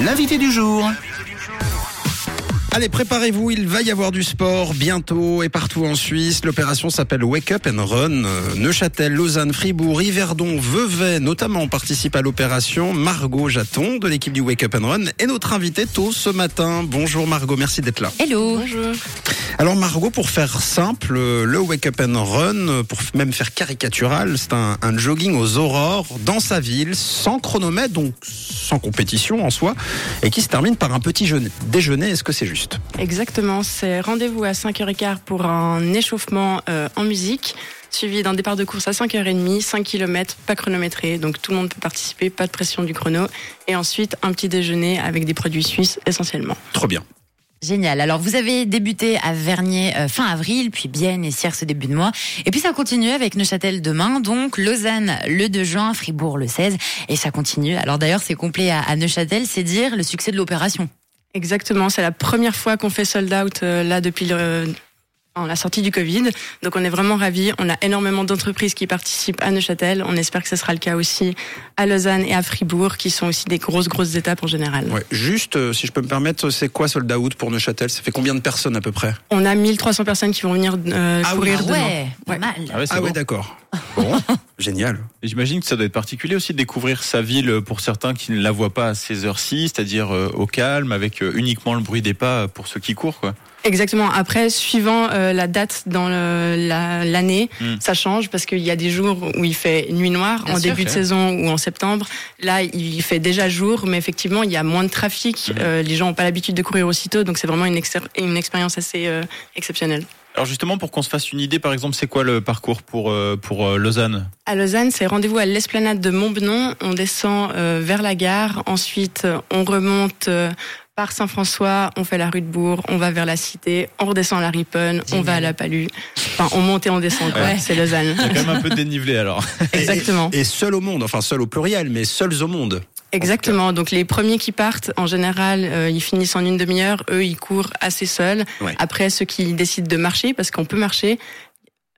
L'invité du jour. Allez, préparez-vous, il va y avoir du sport bientôt et partout en Suisse. L'opération s'appelle Wake Up and Run. Euh, Neuchâtel, Lausanne, Fribourg, Yverdon, Vevey notamment participent à l'opération. Margot Jaton de l'équipe du Wake Up and Run est notre invitée tôt ce matin. Bonjour Margot, merci d'être là. Hello. Bonjour. Alors Margot, pour faire simple, euh, le Wake Up and Run, euh, pour même faire caricatural, c'est un, un jogging aux aurores dans sa ville, sans chronomètre, donc sans compétition en soi, et qui se termine par un petit jeûne- déjeuner. Est-ce que c'est juste? Exactement, c'est rendez-vous à 5h15 pour un échauffement euh, en musique, suivi d'un départ de course à 5h30, 5 km, pas chronométré, donc tout le monde peut participer, pas de pression du chrono, et ensuite un petit déjeuner avec des produits suisses essentiellement. Trop bien. Génial. Alors, vous avez débuté à Vernier euh, fin avril, puis Bienne et Sierre ce début de mois. Et puis, ça continue avec Neuchâtel demain, donc Lausanne le 2 juin, Fribourg le 16. Et ça continue. Alors, d'ailleurs, c'est complet à, à Neuchâtel. C'est dire le succès de l'opération. Exactement, c'est la première fois qu'on fait sold out euh, là depuis le, en la sortie du Covid, donc on est vraiment ravis. On a énormément d'entreprises qui participent à Neuchâtel. On espère que ce sera le cas aussi à Lausanne et à Fribourg, qui sont aussi des grosses grosses étapes en général. Ouais. Juste, euh, si je peux me permettre, c'est quoi Sold Out pour Neuchâtel? Ça fait combien de personnes à peu près? On a 1300 personnes qui vont venir euh, Ah oui. courir Ah demain. ouais, Ouais. mal. Ah ouais, Ah bon. ouais, d'accord. Bon, génial. J'imagine que ça doit être particulier aussi de découvrir sa ville pour certains qui ne la voient pas à ces heures-ci, c'est-à-dire euh, au calme, avec euh, uniquement le bruit des pas pour ceux qui courent. Quoi. Exactement. Après, suivant euh, la date dans le- la- l'année, Mm. ça change parce qu'il y a des jours où il fait nuit noire Bien en sûr, début de saison ou en septembre. Là, il fait déjà jour, mais effectivement, il y a moins de trafic. Mhm. Euh, les gens n'ont pas l'habitude de courir aussitôt, donc c'est vraiment une, une expérience assez euh, exceptionnelle. Alors justement, pour qu'on se fasse une idée, par exemple, c'est quoi le parcours pour, euh, pour euh, Lausanne? À Lausanne, c'est rendez-vous à l'esplanade de Montbenon. On descend euh, vers la gare. Ensuite, on remonte euh, par Saint-François. On fait la rue de Bourg. On va vers la Cité. On redescend à la Riponne. On va à la Palue. Enfin, on monte et on descend. Ouais. C'est Lausanne. A quand même un peu dénivelé alors. Exactement. Et, et seul au monde, enfin seul au pluriel, mais seuls au monde. Exactement. Donc les premiers qui partent, en général, euh, ils finissent en une demi-heure. Eux, ils courent assez seuls. Ouais. Après, ceux qui décident de marcher, parce qu'on peut marcher,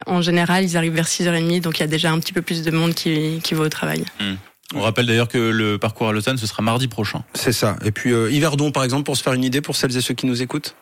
en général, ils arrivent vers 6h30. Donc il y a déjà un petit peu plus de monde qui, qui va au travail. On rappelle d'ailleurs que le parcours à Lausanne, ce sera mardi prochain. C'est ça. Et puis euh, Yverdon, par exemple, pour se faire une idée pour celles et ceux qui nous écoutent?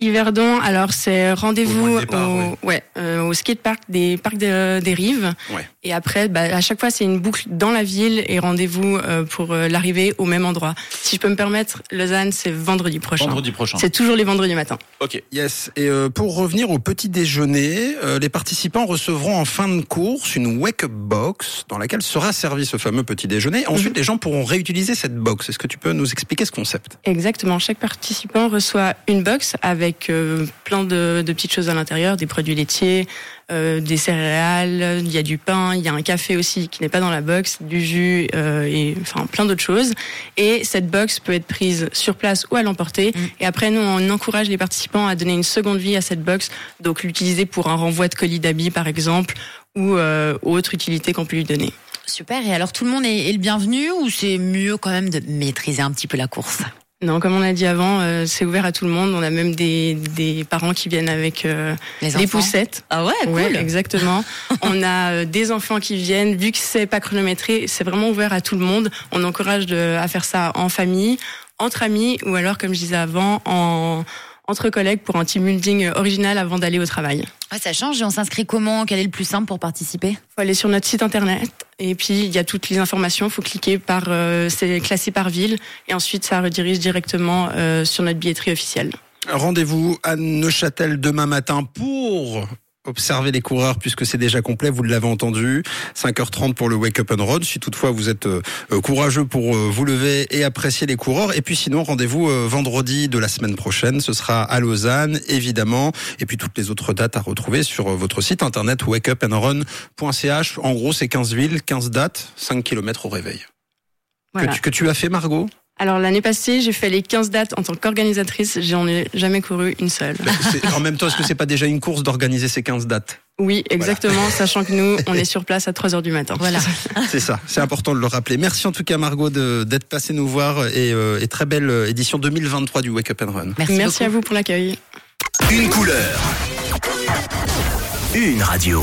Yverdon, alors c'est rendez-vous au, ouais. ouais, euh, au skatepark des parcs des, des Rives. Ouais. Et après, bah, à chaque fois, c'est une boucle dans la ville et rendez-vous euh, pour euh, l'arrivée au même endroit. Si je peux me permettre, Lausanne, c'est vendredi prochain. Vendredi prochain. C'est toujours les vendredis matins. Ok. Yes. Et euh, pour revenir au petit déjeuner, les participants recevront en fin de course une wake-up box dans laquelle sera servi ce fameux petit déjeuner. Ensuite, les gens pourront réutiliser cette box. Est-ce que tu peux nous expliquer ce concept? Exactement. Chaque participant reçoit une box avec euh, plein de, de petites choses à l'intérieur, des produits laitiers, euh, des céréales, il y a du pain, il y a un café aussi qui n'est pas dans la box, du jus euh, et enfin plein d'autres choses. Et cette box peut être prise sur place ou à l'emporter. Mm. Et après, nous, on encourage les participants à donner une seconde vie à cette box, donc l'utiliser pour un renvoi de colis d'habits, par exemple, ou euh, autre utilité qu'on peut lui donner. Super. Et alors, tout le monde est, est le bienvenu ou c'est mieux quand même de maîtriser un petit peu la course? Non, comme on a dit avant, euh, c'est ouvert à tout le monde. On a même des, des parents qui viennent avec euh, Les des poussettes. Ah ouais, cool. Ouais, exactement. on a euh, des enfants qui viennent. Vu que c'est pas chronométré, c'est vraiment ouvert à tout le monde. On encourage de, à faire ça en famille, entre amis, ou alors, comme je disais avant, en entre collègues pour un team building original avant d'aller au travail. Ouais, ça change et on s'inscrit comment? Quel est le plus simple pour participer? Faut aller sur notre site internet et puis il y a toutes les informations. Il faut cliquer par, euh, c'est classé par ville et ensuite ça redirige directement euh, sur notre billetterie officielle. Rendez-vous à Neuchâtel demain matin pour observer les coureurs puisque c'est déjà complet, vous l'avez entendu. 5h30 pour le Wake Up and Run. Si toutefois vous êtes euh, euh, courageux pour euh, vous lever et apprécier les coureurs. Et puis sinon, rendez-vous vendredi de la semaine prochaine. Ce sera à Lausanne, évidemment. Et puis toutes les autres dates à retrouver sur votre site internet wakeupandrun.ch. En gros, c'est 15 villes, 15 dates, 5 km au réveil. Voilà. Que, tu, que tu as fait, Margot? Alors l'année passée, j'ai fait les 15 dates en tant qu'organisatrice. J'en ai jamais couru une seule. En même temps, est-ce que c'est pas déjà une course d'organiser ces 15 dates? Oui, exactement, sachant que nous, on est sur place à 3 heures du matin. Voilà. C'est ça, c'est important de le rappeler. Merci en tout cas Margot d'être passée nous voir et, euh, et très belle édition 2023 du Wake Up and Run. Merci, Merci à vous pour l'accueil. Une couleur. Une radio.